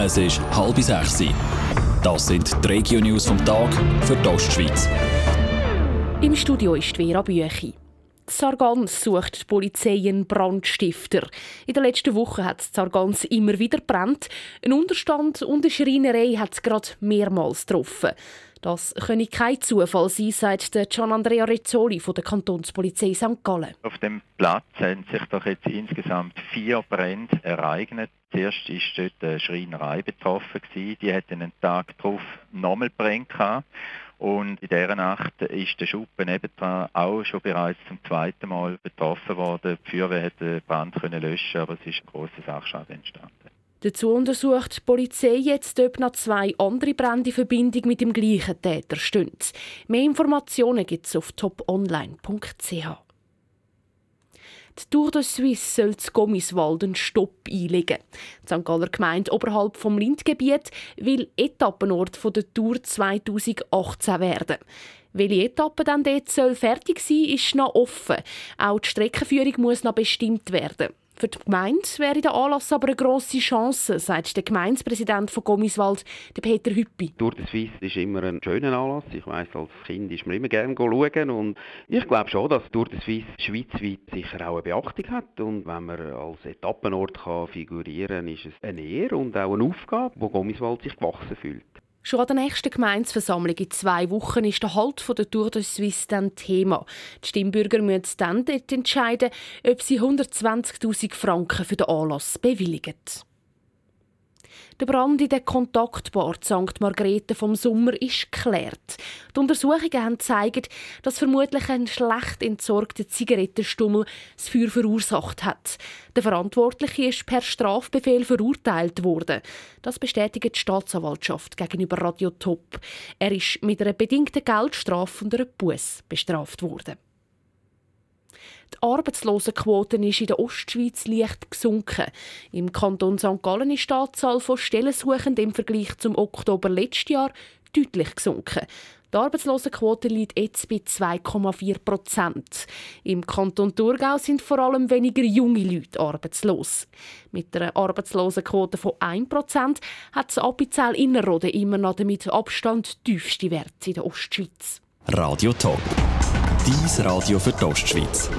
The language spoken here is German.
Es ist halb sechs. Das sind die Regio-News vom Tag für die Ostschweiz. Im Studio ist Vera Büchi. Sargans sucht die Polizei einen Brandstifter. In der letzten Woche hat Sargans immer wieder brennt. Ein Unterstand und eine Schreinerei hat es gerade mehrmals getroffen. Das könne kein Zufall sein, sagt Gian Andrea Rezzoli von der Kantonspolizei St. Gallen. Auf dem Platz haben sich doch jetzt insgesamt vier Brände ereignet. Zuerst war dort eine Schreinerei betroffen. Die hat einen Tag darauf nochmal brennt. Und in dieser Nacht ist der Schuppen nebendran auch schon bereits zum zweiten Mal betroffen worden. Die Feuerwehr hat den Brand können löschen, aber es ist ein grosser Sachschaden entstanden. Dazu untersucht die Polizei jetzt, ob noch zwei andere Brände in Verbindung mit dem gleichen Täter stehen. Mehr Informationen gibt es auf toponline.ch. Die Tour de Suisse soll zu Gommiswald einen Stopp einlegen. Die St. Galler Gemeinde oberhalb vom Lindgebiet will Etappenort der Tour 2018 werden. Welche Etappe dann dort soll fertig sein ist noch offen. Auch die Streckenführung muss noch bestimmt werden. Für die Gemeinde wäre der Anlass aber eine grosse Chance, sagt der Gemeindepräsident von Gommiswald, Peter Hüppi. Tour de Suisse ist immer ein schöner Anlass. Ich weiss, als Kind ist man immer gerne schauen und ich glaube schon, dass Tour de Suisse schweizweit sicher auch eine Beachtung hat und wenn man als Etappenort kann figurieren kann, ist es eine Ehre und auch eine Aufgabe, wo Gommiswald sich gewachsen fühlt. Schon an der nächsten Gemeinsversammlung in zwei Wochen ist der Halt der Tour de Suisse dann Thema. Die Stimmbürger müssen dann dort entscheiden, ob sie 120.000 Franken für den Anlass bewilligen. Der Brand in der Kontaktbar St. Margrethe vom Sommer ist geklärt. Die Untersuchungen haben gezeigt, dass vermutlich ein schlecht entsorgter Zigarettenstummel das Feuer verursacht hat. Der Verantwortliche ist per Strafbefehl verurteilt worden. Das bestätigt die Staatsanwaltschaft gegenüber Radio Top. Er ist mit einer bedingten Geldstrafe und einer Buß bestraft worden. Die Arbeitslosenquote ist in der Ostschweiz leicht gesunken. Im Kanton St. Gallen ist die Anzahl von Stellensuchenden im Vergleich zum Oktober letzten Jahr deutlich gesunken. Die Arbeitslosenquote liegt jetzt bei 2,4 Prozent. Im Kanton Thurgau sind vor allem weniger junge Leute arbeitslos. Mit einer Arbeitslosenquote von 1 Prozent hat das Appenzell Innerrhoden immer noch den mit Abstand tiefsten Wert in der Ostschweiz. Radio Top. Dies Radio für die Ostschweiz.